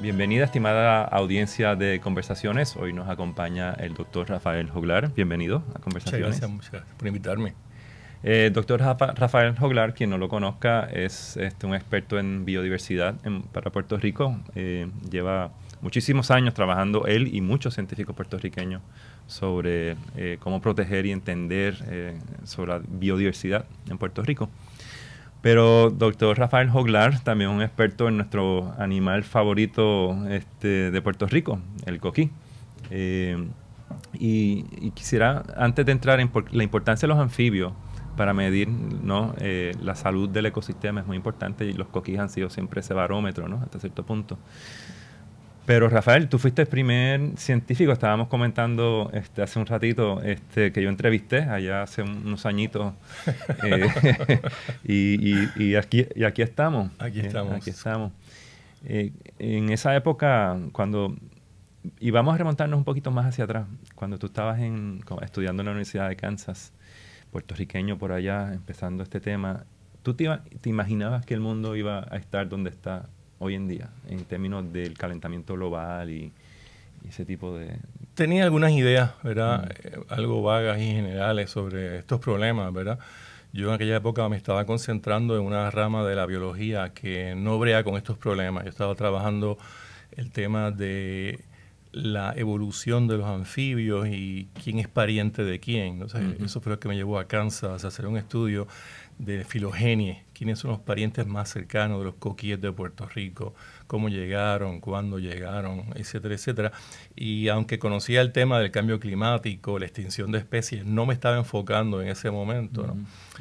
Bienvenida, estimada audiencia de Conversaciones. Hoy nos acompaña el doctor Rafael Joglar. Bienvenido a Conversaciones. Muchas gracias, muchas gracias por invitarme. Eh, doctor Rafael Joglar, quien no lo conozca, es este, un experto en biodiversidad para Puerto Rico. Eh, lleva muchísimos años trabajando él y muchos científicos puertorriqueños sobre eh, cómo proteger y entender sobre la biodiversidad en Puerto Rico. Pero doctor Rafael Joglar, también un experto en nuestro animal favorito este, de Puerto Rico, el coquí. y, quisiera, antes de entrar en la importancia de los anfibios, para medir ¿no? Eh, la salud del ecosistema es muy importante y los coquís han sido siempre ese barómetro ¿no? hasta cierto punto. Pero Rafael, tú fuiste el primer científico, estábamos comentando este, hace un ratito este, que yo entrevisté allá hace unos añitos eh, y, aquí, y aquí estamos. Aquí estamos. aquí estamos. Eh, en esa época, cuando y vamos a remontarnos un poquito más hacia atrás, cuando tú estabas en, estudiando en la Universidad de Kansas, puertorriqueño por allá empezando este tema, ¿tú te, imaginabas que el mundo iba a estar donde está hoy en día en términos del calentamiento global y, ese tipo de... Tenía algunas ideas, ¿verdad? Mm. Eh, algo vagas y generales sobre estos problemas, ¿verdad? Yo en aquella época me estaba concentrando en una rama de la biología que no brea con estos problemas. Yo estaba trabajando el tema de la evolución de los anfibios y quién es pariente de quién. Eso fue lo que me llevó a Kansas a hacer un estudio de filogenie, quiénes son los parientes más cercanos de los coquíes de Puerto Rico, cómo llegaron, cuándo llegaron, etcétera, etcétera. Y aunque conocía el tema del cambio climático, la extinción de especies, no me estaba enfocando en ese momento.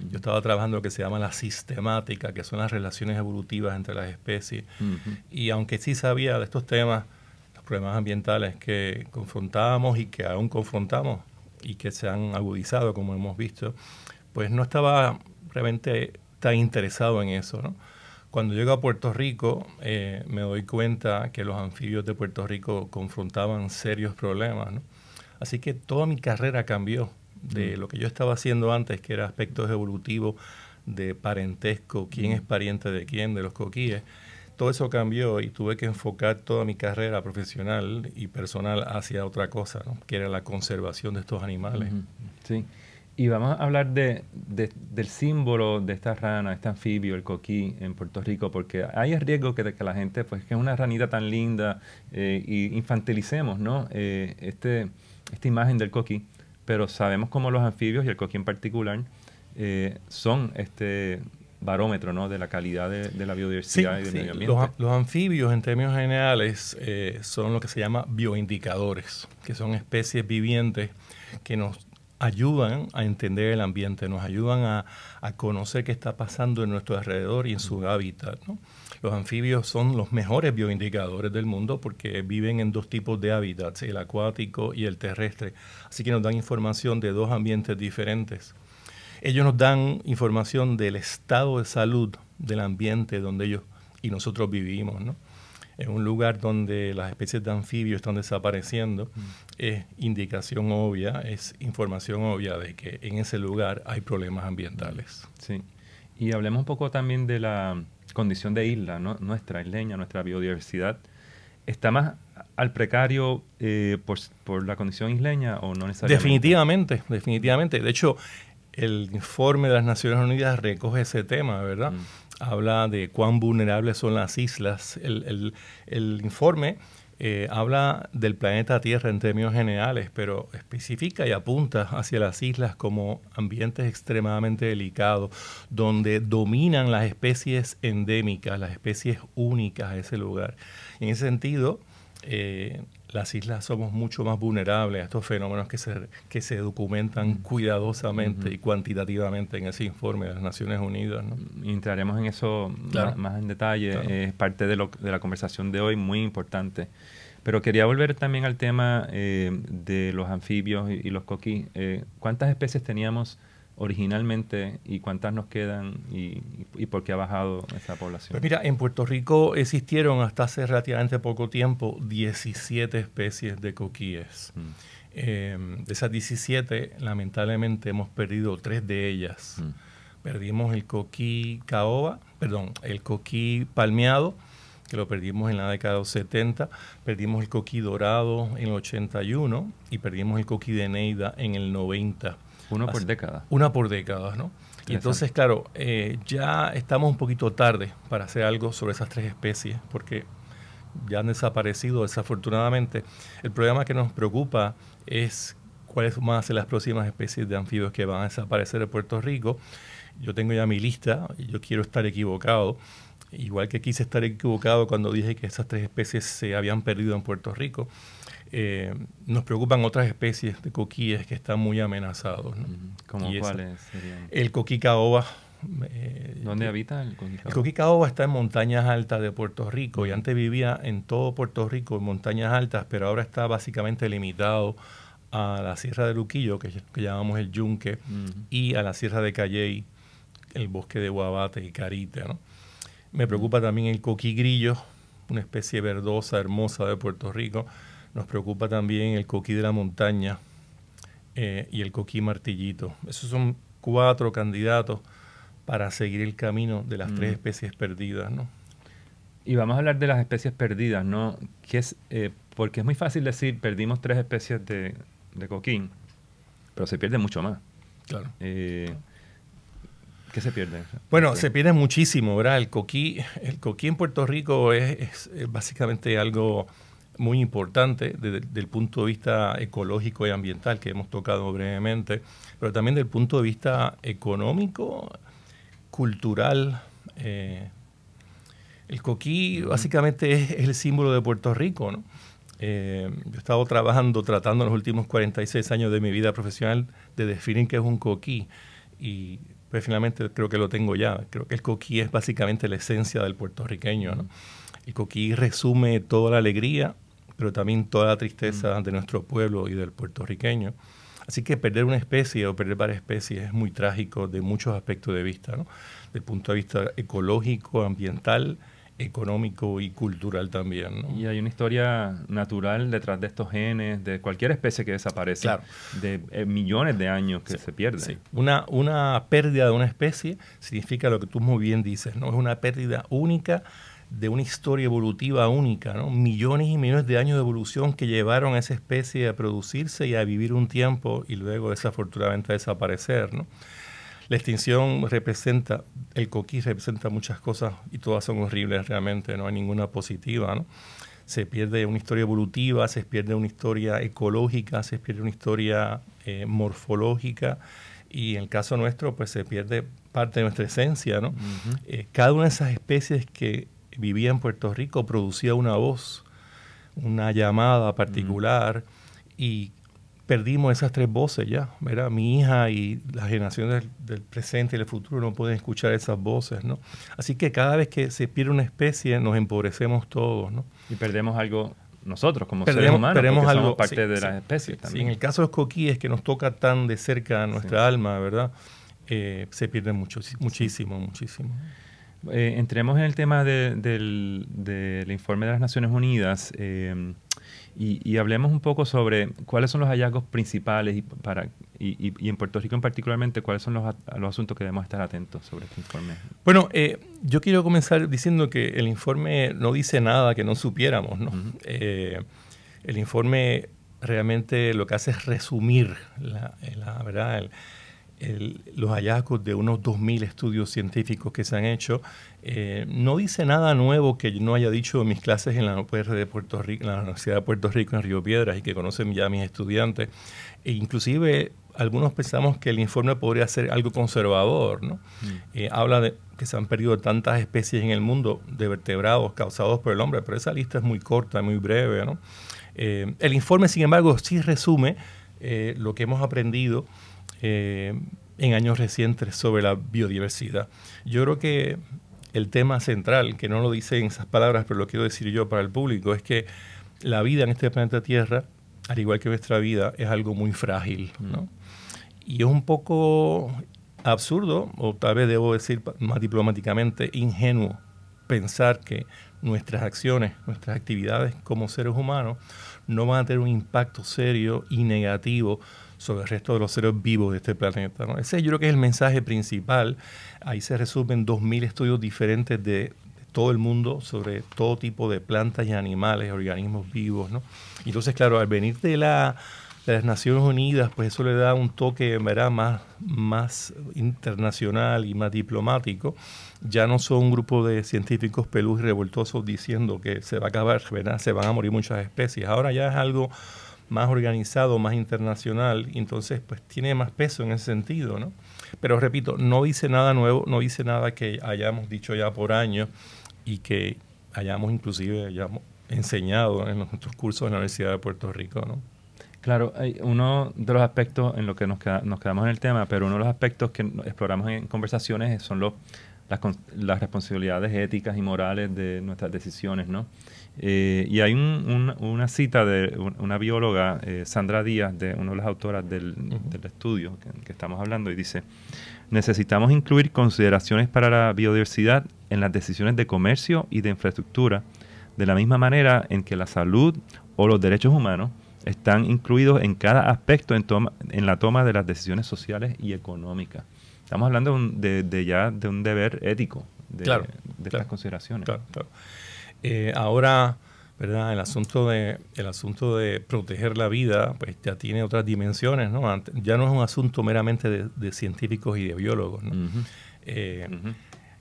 Yo estaba trabajando lo que se llama la sistemática, que son las relaciones evolutivas entre las especies. Y aunque sí sabía de estos temas, problemas ambientales que confrontábamos y que aún confrontamos y que se han agudizado, como hemos visto, pues no estaba realmente tan interesado en eso. ¿no? Cuando llego a Puerto Rico, eh, me doy cuenta que los anfibios de Puerto Rico confrontaban serios problemas. ¿no? Así que toda mi carrera cambió de mm. lo que yo estaba haciendo antes, que era aspectos evolutivos de parentesco, quién mm. es pariente de quién, de los coquíes todo eso cambió y tuve que enfocar toda mi carrera profesional y personal hacia otra cosa, que era la conservación de estos animales. Sí. Y vamos a hablar de, del símbolo de esta rana, este anfibio, el coquí en Puerto Rico, porque hay riesgo que, que la gente, pues que es una ranita tan linda, eh, y infantilicemos ¿no? Eh, este, esta imagen del coquí, pero sabemos cómo los anfibios, y el coquí en particular, eh, son este, barómetro ¿no? de la calidad de, la biodiversidad y del medio ambiente. Los, anfibios, en términos generales, eh, son lo que se llama bioindicadores, que son especies vivientes que nos ayudan a entender el ambiente, nos ayudan a, conocer qué está pasando en nuestro alrededor y en su hábitat. Los anfibios son los mejores bioindicadores del mundo porque viven en dos tipos de hábitats, el acuático y el terrestre. Así que nos dan información de dos ambientes diferentes. Ellos nos dan información del estado de salud del ambiente donde ellos y nosotros vivimos, ¿no? En un lugar donde las especies de anfibios están desapareciendo, mm. es indicación obvia, es información obvia de que en ese lugar hay problemas ambientales. Sí. Y hablemos un poco también de la condición de isla, ¿no? nuestra isleña, nuestra biodiversidad. ¿Está más al precario eh, por, por, la condición isleña o no necesariamente? Definitivamente, definitivamente. De hecho, el informe de las Naciones Unidas recoge ese tema, ¿verdad? Mm. Habla de cuán vulnerables son las islas. El, informe eh, habla del planeta Tierra en términos generales, pero especifica y apunta hacia las islas como ambientes extremadamente delicados, donde dominan las especies endémicas, las especies únicas de ese lugar. En ese sentido, eh, las islas somos mucho más vulnerables a estos fenómenos que se, que se documentan cuidadosamente y cuantitativamente en ese informe de las Naciones Unidas. ¿no? Entraremos en eso más, en detalle, es parte de, lo, de, la conversación de hoy, muy importante. Pero quería volver también al tema eh, de los anfibios y, los coquí. Eh, ¿Cuántas especies teníamos originalmente y cuántas nos quedan y, por qué ha bajado esa población? Pues mira, en Puerto Rico existieron hasta hace relativamente poco tiempo 17 especies de coquíes. Mm. Em, de esas 17, lamentablemente hemos perdido tres de ellas. Mm. Perdimos el coquí caoba, perdón, el coquí palmeado que lo perdimos en la década de los 70, perdimos el coquí dorado en el 81 y perdimos el coquí de Neida en el 90. Uno por década. Una por década, ¿no? Y entonces, claro, eh, ya estamos un poquito tarde para hacer algo sobre esas tres especies, porque ya han desaparecido desafortunadamente. El problema que nos preocupa es cuáles van a ser las próximas especies de anfibios que van a desaparecer de Puerto Rico. Yo tengo ya mi lista yo quiero estar equivocado. Igual que quise estar equivocado cuando dije que esas tres especies se habían perdido en Puerto Rico. Eh, nos preocupan otras especies de coquíes que están muy amenazados. ¿Cómo cuáles serían? El coquí caoba. Eh, ¿Dónde habita el coquí caoba? El coquí caoba está en montañas altas de Puerto Rico y antes vivía en todo Puerto Rico en montañas altas, pero ahora está básicamente limitado a la Sierra de Luquillo, que, llamamos el Yunque, y a la Sierra de Calley, el bosque de Guabate y Carite. Me preocupa también el coquí grillo, una especie verdosa, hermosa de Puerto Rico nos preocupa también el coquí de la montaña eh, y el coquí martillito. Esos son cuatro candidatos para seguir el camino de las tres mm. especies perdidas, ¿no? Y vamos a hablar de las especies perdidas, ¿no? Que es, eh, porque es muy fácil decir, perdimos tres especies de, de coquín, pero se pierde mucho más. Claro. Eh, ¿Qué se pierde? Bueno, se pierde muchísimo, ¿verdad? El coquí, el coquí en Puerto Rico es básicamente algo muy importante desde, el punto de vista ecológico y ambiental que hemos tocado brevemente, pero también desde el punto de vista económico, cultural. Eh, el coquí básicamente es, el símbolo de Puerto Rico. ¿no? Eh, yo he estado trabajando, tratando en los últimos 46 años de mi vida profesional de definir qué es un coquí y pues finalmente creo que lo tengo ya. Creo que el coquí es básicamente la esencia del puertorriqueño. ¿no? El coquí resume toda la alegría, pero también toda la tristeza mm. de nuestro pueblo y del puertorriqueño. Así que perder una especie o perder varias especies es muy trágico de muchos aspectos de vista, ¿no? Desde el punto de vista ecológico, ambiental, económico y cultural también. ¿no? Y hay una historia natural detrás de estos genes, de cualquier especie que desaparece, claro. de eh, millones de años que se pierde. Sí. Una, una pérdida de una especie significa lo que tú muy bien dices, ¿no? Es una pérdida única de una historia evolutiva única, ¿no? millones y millones de años de evolución que llevaron a esa especie a producirse y a vivir un tiempo y luego desafortunadamente a desaparecer. ¿no? La extinción representa, el coquí representa muchas cosas y todas son horribles realmente, no hay ninguna positiva. ¿no? Se pierde una historia evolutiva, se pierde una historia ecológica, se pierde una historia eh, morfológica y en el caso nuestro pues se pierde parte de nuestra esencia. ¿no? Eh, cada una de esas especies que vivía en Puerto Rico producía una voz, una llamada particular y perdimos esas tres voces ya, ¿verdad? Mi hija y las generaciones del, presente y del futuro no pueden escuchar esas voces, ¿no? Así que cada vez que se pierde una especie nos empobrecemos todos, ¿no? Y perdemos algo nosotros como seres humanos, perdemos algo, somos parte de las especies también. en el caso de los coquíes que nos toca tan de cerca a nuestra alma, ¿verdad? Eh, se pierde mucho, muchísimo, muchísimo. Eh, entremos en el tema del, informe de las Naciones Unidas eh, y, hablemos un poco sobre cuáles son los hallazgos principales y, para, y, en Puerto Rico en particularmente, cuáles son los, los, asuntos que debemos estar atentos sobre este informe. Bueno, eh, yo quiero comenzar diciendo que el informe no dice nada que no supiéramos. ¿no? el informe realmente lo que hace es resumir la, la verdad. El, los hallazgos de unos 2.000 estudios científicos que se han hecho. Eh, no dice nada nuevo que yo no haya dicho en mis clases en la UPR de Puerto Rico, en la Universidad de Puerto Rico en Río Piedras y que conocen ya mis estudiantes. E inclusive algunos pensamos que el informe podría ser algo conservador. ¿no? Mm. Eh, habla de que se han perdido tantas especies en el mundo de vertebrados causados por el hombre, pero esa lista es muy corta, muy breve. ¿no? Eh, el informe, sin embargo, sí resume lo que hemos aprendido eh, en años recientes sobre la biodiversidad. Yo creo que el tema central, que no lo dice en esas palabras, pero lo quiero decir yo para el público, es que la vida en este planeta Tierra, al igual que nuestra vida, es algo muy frágil. Mm. Y es un poco absurdo, o tal vez debo decir más diplomáticamente, ingenuo, pensar que nuestras acciones, nuestras actividades como seres humanos no van a tener un impacto serio y negativo sobre el resto de los seres vivos de este planeta. ¿no? Ese yo creo que es el mensaje principal. Ahí se resumen 2.000 estudios diferentes de, todo el mundo, sobre todo tipo de plantas y animales, organismos vivos, ¿no? Entonces, claro, al venir de la de las Naciones Unidas, pues eso le da un toque ¿verdad? Más, más internacional y más diplomático. Ya no son un grupo de científicos pelús y revoltosos diciendo que se va a acabar, ¿verdad? se van a morir muchas especies. Ahora ya es algo más organizado, más internacional, entonces pues tiene más peso en ese sentido, ¿no? Pero repito, no dice nada nuevo, no dice nada que hayamos dicho ya por años y que hayamos inclusive hayamos enseñado en nuestros cursos en la Universidad de Puerto Rico, ¿no? Claro, uno de los aspectos en lo que nos, nos quedamos en el tema, pero uno de los aspectos que exploramos en conversaciones son los, las, responsabilidades éticas y morales de nuestras decisiones, ¿no? Eh, y hay una cita de una bióloga, eh, Sandra Díaz, de una de las autoras del, estudio que, que, estamos hablando, y dice, necesitamos incluir consideraciones para la biodiversidad en las decisiones de comercio y de infraestructura, de la misma manera en que la salud o los derechos humanos están incluidos en cada aspecto en, toma, en la toma de las decisiones sociales y económicas. Estamos hablando de, ya de un deber ético de, estas consideraciones. Eh, ahora, ¿verdad? El asunto de el asunto de proteger la vida, pues ya tiene otras dimensiones, ¿no? ya no es un asunto meramente de, científicos y de biólogos, eh,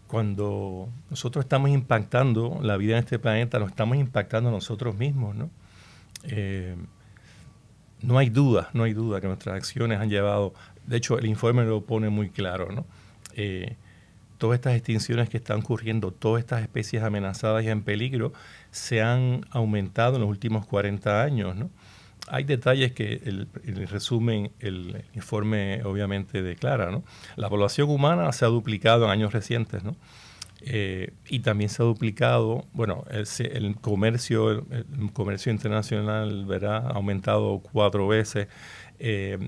Cuando nosotros estamos impactando la vida en este planeta, lo estamos impactando nosotros mismos, ¿no? Eh, no hay duda, no hay duda que nuestras acciones han llevado, de hecho el informe lo pone muy claro, ¿no? Eh, todas estas extinciones que están ocurriendo, todas estas especies amenazadas y en peligro, se han aumentado en los últimos 40 años, ¿no? Hay detalles que el, resumen, el, informe obviamente declara, ¿no? La población humana se ha duplicado en años recientes, ¿no? Eh, y también se ha duplicado, bueno, el, comercio, el, comercio internacional ¿verdad? ha aumentado cuatro veces. Eh,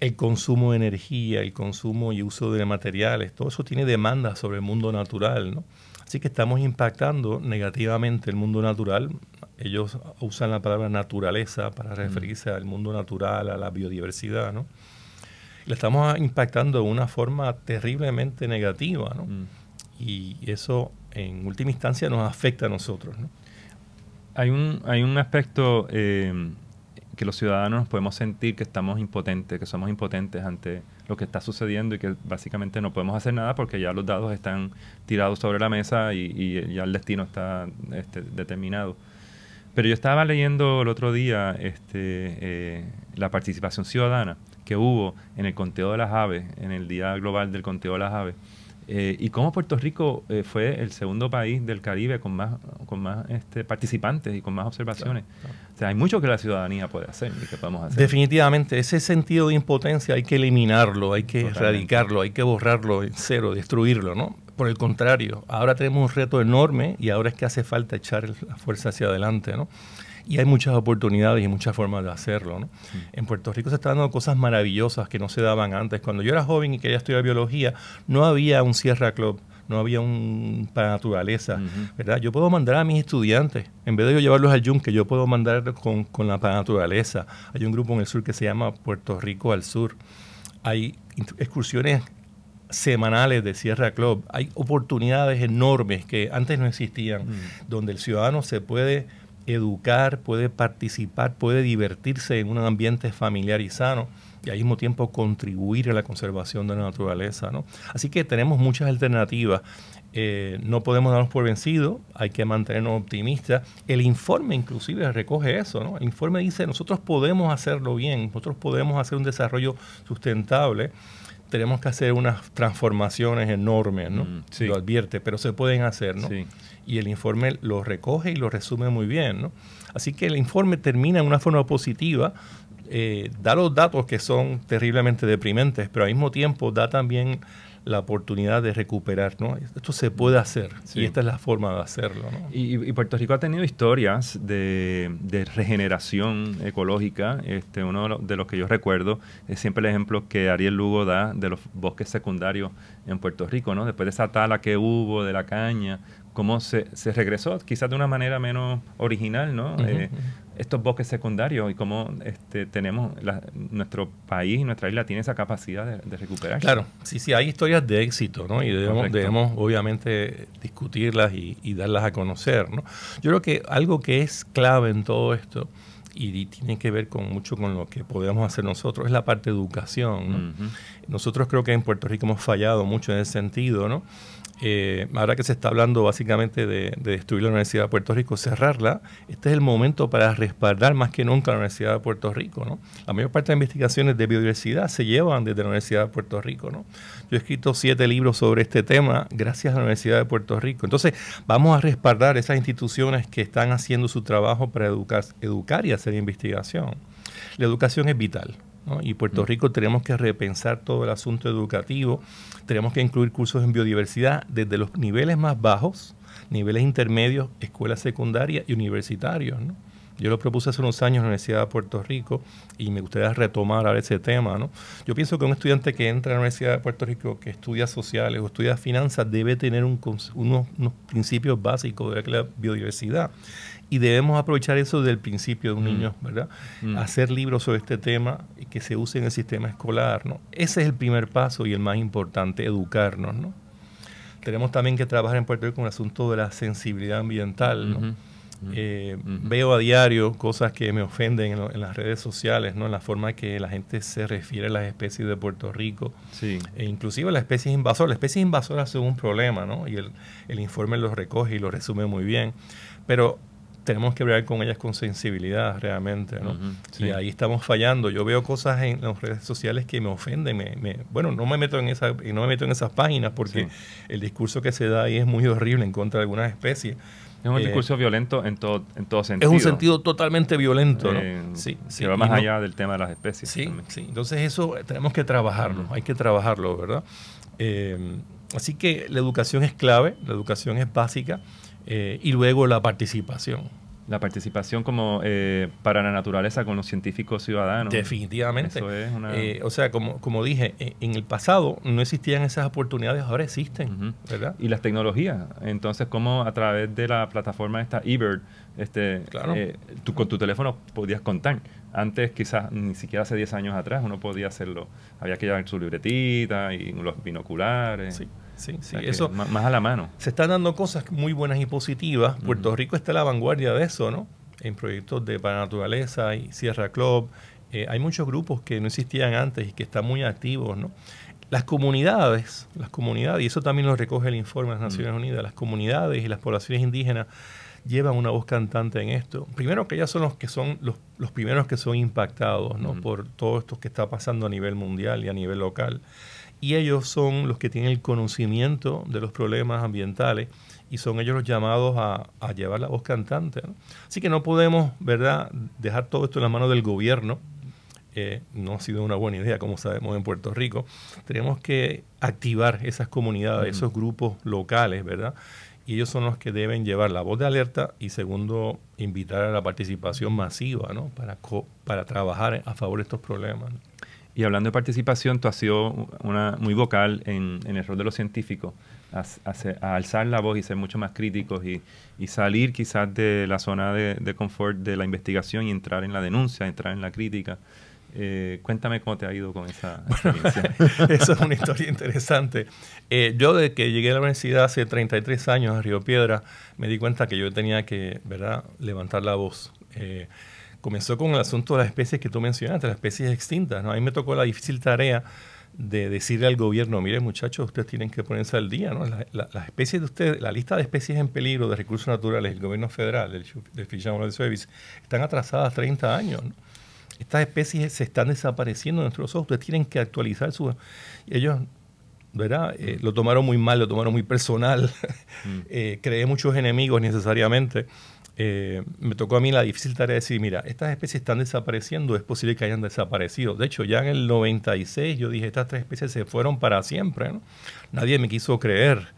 el consumo de energía, el consumo y uso de materiales, todo eso tiene demanda sobre el mundo natural, ¿no? Así que estamos impactando negativamente el mundo natural. Ellos usan la palabra naturaleza para mm. referirse al mundo natural, a la biodiversidad, ¿no? Le estamos impactando de una forma terriblemente negativa, ¿no? Mm y eso en última instancia nos afecta a nosotros. ¿no? Hay, un, hay un aspecto eh, que los ciudadanos nos podemos sentir que estamos impotentes, que somos impotentes ante lo que está sucediendo y que básicamente no podemos hacer nada porque ya los dados están tirados sobre la mesa y, ya el destino está este, determinado. Pero yo estaba leyendo el otro día este, eh, la participación ciudadana que hubo en el conteo de las aves, en el Día Global del Conteo de las Aves. Eh, y cómo Puerto Rico eh, fue el segundo país del Caribe con más, con más este, participantes y con más observaciones. O sea, hay mucho que la ciudadanía puede hacer y que podemos hacer. Definitivamente, ese sentido de impotencia hay que eliminarlo, hay que erradicarlo, hay que borrarlo en cero, destruirlo, ¿no? Por el contrario, ahora tenemos un reto enorme y ahora es que hace falta echar la fuerza hacia adelante, ¿no? Y hay muchas oportunidades y muchas formas de hacerlo. ¿no? En Puerto Rico se están dando cosas maravillosas que no se daban antes. Cuando yo era joven y quería estudiar biología, no había un Sierra Club no había un para naturaleza, ¿verdad? Yo puedo mandar a mis estudiantes, en vez de yo llevarlos al yunque, yo puedo mandar con, con la para naturaleza. Hay un grupo en el sur que se llama Puerto Rico al Sur. Hay excursiones semanales de Sierra Club. Hay oportunidades enormes que antes no existían, donde el ciudadano se puede educar, puede participar, puede divertirse en un ambiente familiar y sano y al mismo tiempo contribuir a la conservación de la naturaleza. ¿no? Así que tenemos muchas alternativas. Eh, no podemos darnos por vencidos, hay que mantenernos optimistas. El informe inclusive recoge eso. ¿no? El informe dice, nosotros podemos hacerlo bien, nosotros podemos hacer un desarrollo sustentable tenemos que hacer unas transformaciones enormes, ¿no? Mm, lo advierte, pero se pueden hacer, ¿no? Y el informe lo recoge y lo resume muy bien, ¿no? Así que el informe termina en una forma positiva, eh, da los datos que son terriblemente deprimentes, pero al mismo tiempo da también la oportunidad de recuperar, ¿no? Esto se puede hacer y esta es la forma de hacerlo, ¿no? y, Puerto Rico ha tenido historias de, regeneración ecológica. Este, uno de los que yo recuerdo es siempre el ejemplo que Ariel Lugo da de los bosques secundarios en Puerto Rico, ¿no? Después de esa tala que hubo de la caña, cómo se, se regresó, quizás de una manera menos original, ¿no? Eh, estos bosques secundarios y cómo este, tenemos, nuestro país y nuestra isla tiene esa capacidad de, de recuperar. Claro, sí, sí, hay historias de éxito, ¿no? Y debemos, debemos obviamente discutirlas y, y, darlas a conocer, ¿no? Yo creo que algo que es clave en todo esto y tiene que ver con mucho con lo que podemos hacer nosotros, es la parte de educación. Nosotros creo que en Puerto Rico hemos fallado mucho en ese sentido, ¿no? Eh, ahora que se está hablando básicamente de, destruir la Universidad de Puerto Rico, cerrarla, este es el momento para respaldar más que nunca la Universidad de Puerto Rico. ¿no? La mayor parte de las investigaciones de biodiversidad se llevan desde la Universidad de Puerto Rico. ¿no? Yo he escrito siete libros sobre este tema gracias a la Universidad de Puerto Rico. Entonces, vamos a respaldar esas instituciones que están haciendo su trabajo para educar, educar y hacer investigación. La educación es vital. Y Puerto mm. Rico tenemos que repensar todo el asunto educativo, tenemos que incluir cursos en biodiversidad desde los niveles más bajos, niveles intermedios, escuelas secundarias y universitarios. Yo lo propuse hace unos años en la Universidad de Puerto Rico y me gustaría retomar ahora ese tema. ¿no? Yo pienso que un estudiante que entra a la Universidad de Puerto Rico, que estudia sociales o estudia finanzas, debe tener unos, unos, principios básicos de la biodiversidad y debemos aprovechar eso desde el principio de un mm. niño, ¿verdad? Mm. Hacer libros sobre este tema y que se use en el sistema escolar, ¿no? Ese es el primer paso y el más importante, educarnos, ¿no? Tenemos también que trabajar en Puerto Rico con el asunto de la sensibilidad ambiental, ¿no? Eh, veo a diario cosas que me ofenden en, las redes sociales, ¿no? en la forma que la gente se refiere a las especies de Puerto Rico, sí. e inclusive a las especies invasoras. Las especies invasoras son un problema, ¿no? y el, el informe los recoge y lo resume muy bien, pero tenemos que hablar con ellas con sensibilidad realmente, ¿no? Y ahí estamos fallando. Yo veo cosas en las redes sociales que me ofenden. Me, bueno, no me meto en esa, no me meto en esas páginas porque el discurso que se da ahí es muy horrible en contra de algunas especies. Es un eh, discurso violento en todo, en todo sentido. Es un sentido totalmente violento, ¿no? Eh, sí, sí. va más allá del tema de las especies. Sí, sí. Entonces eso tenemos que trabajarlo, hay que trabajarlo, ¿verdad? Eh, así que la educación es clave, la educación es básica. Eh, y luego la participación. La participación como eh, para la naturaleza con los científicos ciudadanos. Definitivamente. Eh, o sea, como, como dije, en el pasado no existían esas oportunidades, ahora existen, ¿verdad? Y las tecnologías. Entonces, como a través de la plataforma esta eBird, este, tú con tu teléfono podías contar. Antes, quizás ni siquiera hace 10 años atrás, uno podía hacerlo. Había que llevar su libretita y los binoculares. Sí. Sí, sí, eso más, a la mano. Se están dando cosas muy buenas y positivas. Puerto Rico está a la vanguardia de eso, ¿no? En proyectos de para naturaleza y Sierra Club. Eh, hay muchos grupos que no existían antes y que están muy activos, ¿no? Las comunidades, las comunidades, y eso también lo recoge el informe de las Naciones Unidas, las comunidades y las poblaciones indígenas llevan una voz cantante en esto. Primero que ellas son los que son los, los primeros que son impactados ¿no? por todo esto que está pasando a nivel mundial y a nivel local y ellos son los que tienen el conocimiento de los problemas ambientales y son ellos los llamados a, llevar la voz cantante. Así que no podemos, ¿verdad?, dejar todo esto en la mano del gobierno. Eh, no ha sido una buena idea, como sabemos en Puerto Rico. Tenemos que activar esas comunidades, esos grupos locales, ¿verdad? Y ellos son los que deben llevar la voz de alerta y segundo, invitar a la participación masiva, ¿no? Para, para trabajar a favor de estos problemas. Y hablando de participación, tú has sido una, muy vocal en, el rol de los científicos, a, alzar la voz y ser mucho más críticos y, salir quizás de la zona de, confort de la investigación y entrar en la denuncia, entrar en la crítica. Eh, cuéntame cómo te ha ido con esa experiencia. Eso es una historia interesante. Eh, yo desde que llegué a la universidad hace 33 años a Río Piedra, me di cuenta que yo tenía que ¿verdad? levantar la voz. Eh, comenzó con el asunto de las especies que tú mencionaste, las especies extintas. ¿no? A mí me tocó la difícil tarea de decirle al gobierno, mire muchachos, ustedes tienen que ponerse al día, ¿no? las especies de ustedes, la lista de especies en peligro de recursos naturales del gobierno federal, del, del Fish and Service, están atrasadas 30 años. Estas especies se están desapareciendo de nuestros ojos, ustedes tienen que actualizar su... Ellos, ¿verdad? Eh, lo tomaron muy mal, lo tomaron muy personal, mm. eh, creé muchos enemigos necesariamente. Eh, me tocó a mí la difícil tarea de decir, mira, estas especies están desapareciendo, es posible que hayan desaparecido. De hecho, ya en el 96 yo dije, estas tres especies se fueron para siempre. Nadie me quiso creer,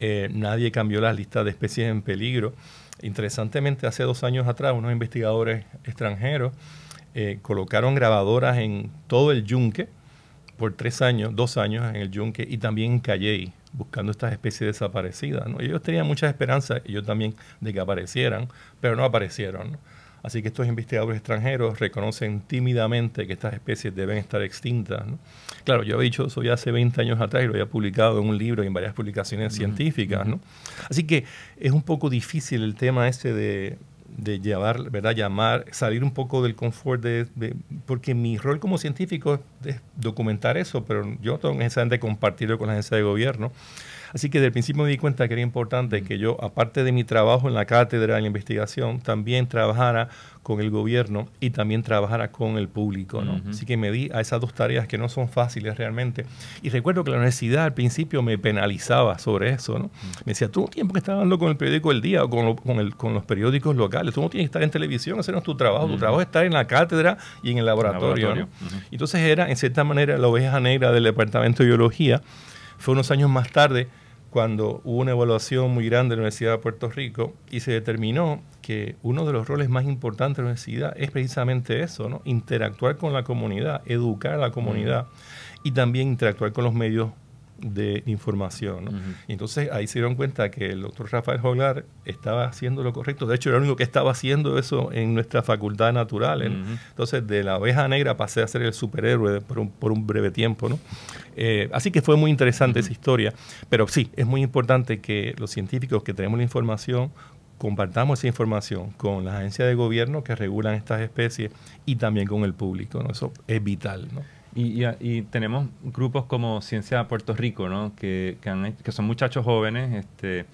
eh, nadie cambió las listas de especies en peligro. Interesantemente, hace dos años atrás, unos investigadores extranjeros eh, colocaron grabadoras en todo el yunque, por tres años, dos años en el yunque y también en Calley, buscando estas especies desaparecidas. ¿no? ellos tenían muchas esperanzas, y yo también, de que aparecieran, pero no aparecieron. Así que estos investigadores extranjeros reconocen tímidamente que estas especies deben estar extintas. Claro, yo he dicho eso ya hace 20 años atrás y lo había publicado en un libro y en varias publicaciones científicas. ¿no? Así que es un poco difícil el tema ese de, de llevar, ¿verdad? Llamar, salir un poco del confort de, porque mi rol como científico es documentar eso, pero yo tengo necesariamente compartirlo con la agencia de gobierno. Así que desde el principio me di cuenta que era importante que yo, aparte de mi trabajo en la cátedra de la investigación, también trabajara con el gobierno y también trabajara con el público. ¿no? Así que me di a esas dos tareas que no son fáciles realmente. Y recuerdo que la universidad al principio me penalizaba sobre eso. ¿no? Me decía, tú no tienes que estar hablando con el periódico El Día o con, con, el, con, los periódicos locales. Tú no tienes que estar en televisión, hacernos tu trabajo. Tu trabajo es estar en la cátedra y en el laboratorio. Entonces era, en cierta manera, la oveja negra del Departamento de Biología. Fue unos años más tarde cuando hubo una evaluación muy grande de la Universidad de Puerto Rico y se determinó que uno de los roles más importantes de la universidad es precisamente eso, ¿no? interactuar con la comunidad, educar a la comunidad y también interactuar con los medios de información. entonces ahí se dieron cuenta que el doctor Rafael Joglar estaba haciendo lo correcto. De hecho, era el único que estaba haciendo eso en nuestra facultad natural. Entonces, de la oveja negra pasé a ser el superhéroe por un, por un breve tiempo. ¿no? Eh, así que fue muy interesante esa historia. Pero sí, es muy importante que los científicos que tenemos la información compartamos esa información con las agencias de gobierno que regulan estas especies y también con el público. ¿no? Eso es vital. ¿no? Y, tenemos grupos como Ciencia Puerto Rico, ¿no? que, que, son muchachos jóvenes este,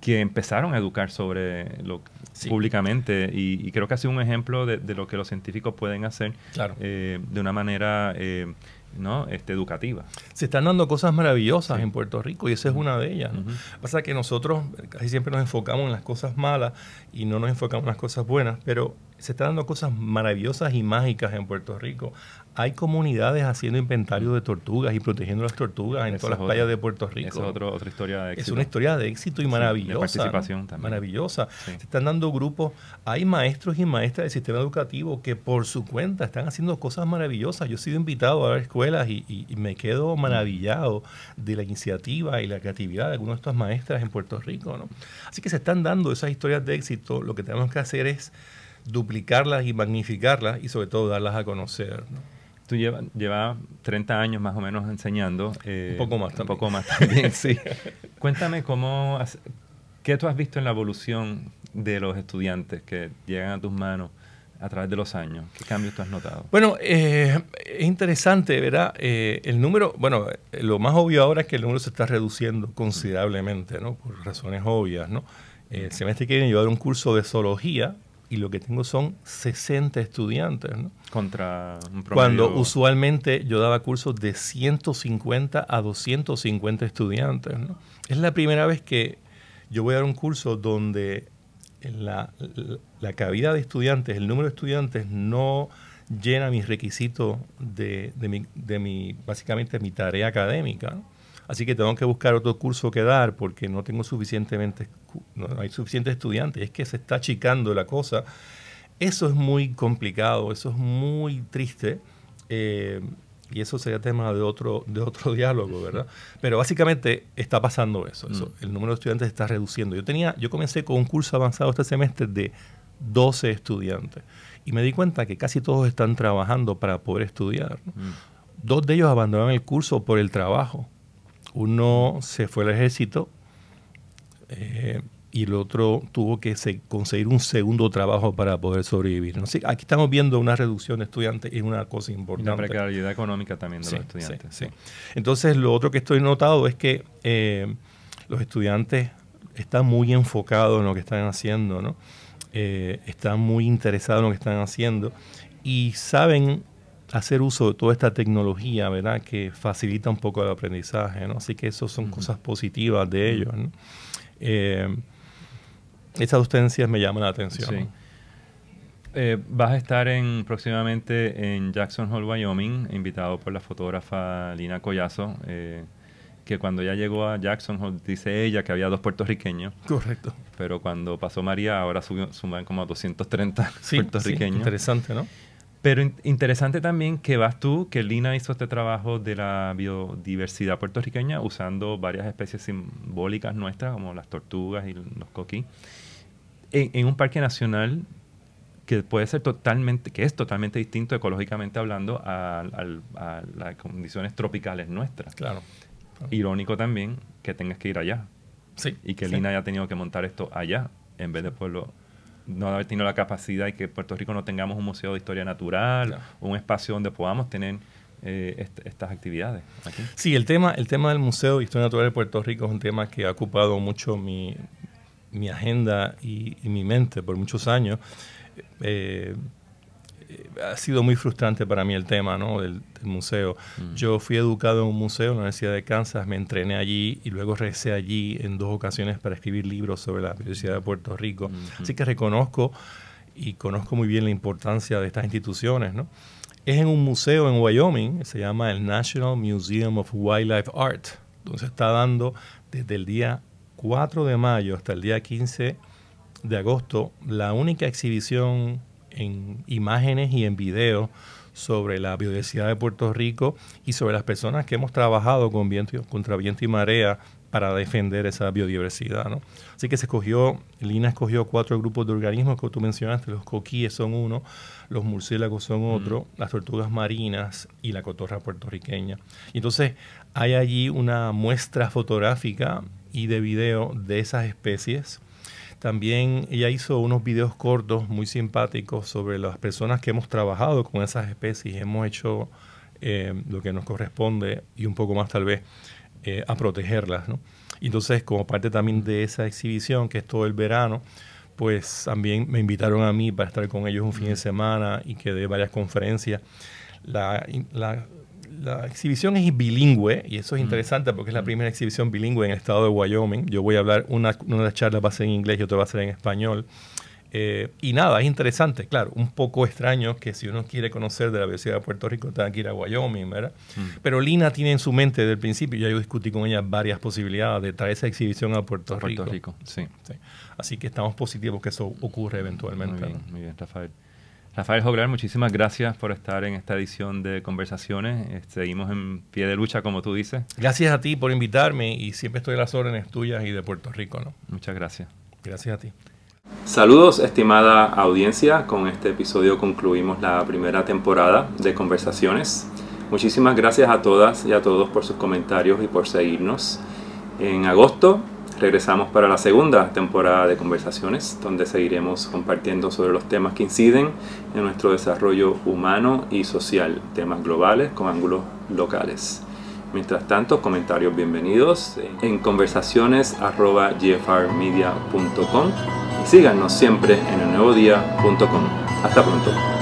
que empezaron a educar sobre lo públicamente y, creo que ha sido un ejemplo de, lo que los científicos pueden hacer eh, de una manera eh, ¿no? este, educativa. Se están dando cosas maravillosas en Puerto Rico y esa es una de ellas. ¿no? Pasa que nosotros casi siempre nos enfocamos en las cosas malas y no nos enfocamos en las cosas buenas, pero se están dando cosas maravillosas y mágicas en Puerto Rico hay comunidades haciendo inventario de tortugas y protegiendo las tortugas en todas las playas de Puerto Rico. es otra historia de éxito. Es una historia de éxito y maravillosa. participación también. Maravillosa. Se están dando grupos. Hay maestros y maestras del sistema educativo que por su cuenta están haciendo cosas maravillosas. Yo he sido invitado a ver escuelas y, me quedo maravillado de la iniciativa y la creatividad de algunas de estas maestras en Puerto Rico. ¿no? Así que se están dando esas historias de éxito. Lo que tenemos que hacer es duplicarlas y magnificarlas y sobre todo darlas a conocer. ¿no? Tú llevas lleva 30 años más o menos enseñando. Eh, un poco más también. Un poco más también, sí. Cuéntame cómo, qué tú has visto en la evolución de los estudiantes que llegan a tus manos a través de los años. ¿Qué cambios tú has notado? Bueno, eh, es interesante, ¿verdad? Eh, el número, bueno, lo más obvio ahora es que el número se está reduciendo considerablemente, ¿no? Por razones obvias, ¿no? El semestre que viene yo a dar un curso de zoología y lo que tengo son 60 estudiantes. ¿no? Contra un promedio... Cuando usualmente yo daba cursos de 150 a 250 estudiantes. ¿no? Es la primera vez que yo voy a dar un curso donde la, la, cabida de estudiantes, el número de estudiantes no llena mis requisitos de, de, mi, de mi, básicamente mi tarea académica. ¿no? Así que tengo que buscar otro curso que dar porque no tengo suficientemente, no hay suficientes estudiantes. Es que se está achicando la cosa. Eso es muy complicado, eso es muy triste. Eh, y eso sería tema de otro, de otro diálogo, ¿verdad? Pero básicamente está pasando eso, eso. Mm. El número de estudiantes está reduciendo. Yo tenía, yo comencé con un curso avanzado este semestre de 12 estudiantes. Y me di cuenta que casi todos están trabajando para poder estudiar. Mm. Dos de ellos abandonaron el curso por el trabajo uno se fue al ejército eh, y el otro tuvo que conseguir un segundo trabajo para poder sobrevivir. aquí estamos viendo una reducción de estudiantes y una cosa importante. Una precariedad económica también de los estudiantes. Entonces, lo otro que estoy notado es que eh, los estudiantes están muy enfocados en lo que están haciendo, ¿no? Eh, están muy interesados en lo que están haciendo y saben hacer uso de toda esta tecnología, ¿verdad? Que facilita un poco el aprendizaje, ¿no? Así que eso son cosas positivas de ellos, ¿no? Eh, esas docencias me llaman la atención. Eh, vas a estar en, próximamente en Jackson Hole, Wyoming, invitado por la fotógrafa Lina Collazo, eh, que cuando ella llegó a Jackson Hole, dice ella que había dos puertorriqueños. Correcto. Pero cuando pasó María, ahora suman como 230 puertorriqueños. interesante, ¿no? Pero interesante también que vas tú, que Lina hizo este trabajo de la biodiversidad puertorriqueña usando varias especies simbólicas nuestras, como las tortugas y los coquí, en, un parque nacional que puede ser totalmente, que es totalmente distinto ecológicamente hablando a, las condiciones tropicales nuestras. Claro. Irónico también que tengas que ir allá. Sí. Y que Lina haya tenido que montar esto allá, en vez de pueblo no haber tenido la capacidad y que Puerto Rico no tengamos un museo de historia natural, un espacio donde podamos tener eh, estas actividades. Sí, el tema, el tema del Museo de Historia Natural de Puerto Rico es un tema que ha ocupado mucho mi, mi agenda y, mi mente por muchos años. Eh, ha sido muy frustrante para mí el tema ¿no? del, museo. Mm. Yo fui educado en un museo en la Universidad de Kansas, me entrené allí y luego regresé allí en dos ocasiones para escribir libros sobre la Universidad de Puerto Rico. Así que reconozco y conozco muy bien la importancia de estas instituciones. ¿no? Es en un museo en Wyoming, se llama el National Museum of Wildlife Art, donde se está dando desde el día 4 de mayo hasta el día 15 de agosto la única exhibición en imágenes y en video sobre la biodiversidad de Puerto Rico y sobre las personas que hemos trabajado con viento, contra viento y marea para defender esa biodiversidad. ¿no? Así que se escogió, Lina escogió cuatro grupos de organismos que tú mencionaste, los coquíes son uno, los murciélagos son otro, las tortugas marinas y la cotorra puertorriqueña. Y entonces hay allí una muestra fotográfica y de video de esas especies también ella hizo unos videos cortos muy simpáticos sobre las personas que hemos trabajado con esas especies. Hemos hecho eh, lo que nos corresponde y un poco más tal vez eh, a protegerlas. ¿no? entonces, como parte también de esa exhibición, que es todo el verano, pues también me invitaron a mí para estar con ellos un fin de semana y que dé varias conferencias. La, la la exhibición es bilingüe y eso es mm. interesante porque es la mm. primera exhibición bilingüe en el estado de Wyoming. Yo voy a hablar, una, una charla va a ser en inglés y otra va a ser en español. Eh, y nada, es interesante, claro, un poco extraño que si uno quiere conocer de la Universidad de Puerto Rico tenga que ir a Wyoming, ¿verdad? Mm. Pero Lina tiene en su mente desde el principio, ya yo discutí con ella varias posibilidades de traer esa exhibición a Puerto, Rico. Rico sí. Así que estamos positivos que eso ocurre eventualmente. Muy bien, muy bien Rafael. Rafael Joglar, muchísimas gracias por estar en esta edición de Conversaciones. Eh, seguimos en pie de lucha, como tú dices. Gracias a ti por invitarme y siempre estoy a las órdenes tuyas y de Puerto Rico. ¿no? Muchas gracias. Gracias a ti. Saludos, estimada audiencia. Con este episodio concluimos la primera temporada de Conversaciones. Muchísimas gracias a todas y a todos por sus comentarios y por seguirnos. En agosto regresamos para la segunda temporada de conversaciones, donde seguiremos compartiendo sobre los temas que inciden en nuestro desarrollo humano y social, temas globales con ángulos locales. Mientras tanto, comentarios bienvenidos en conversaciones.gfrmedia.com y síganos siempre en el elnuevodía.com. Hasta pronto.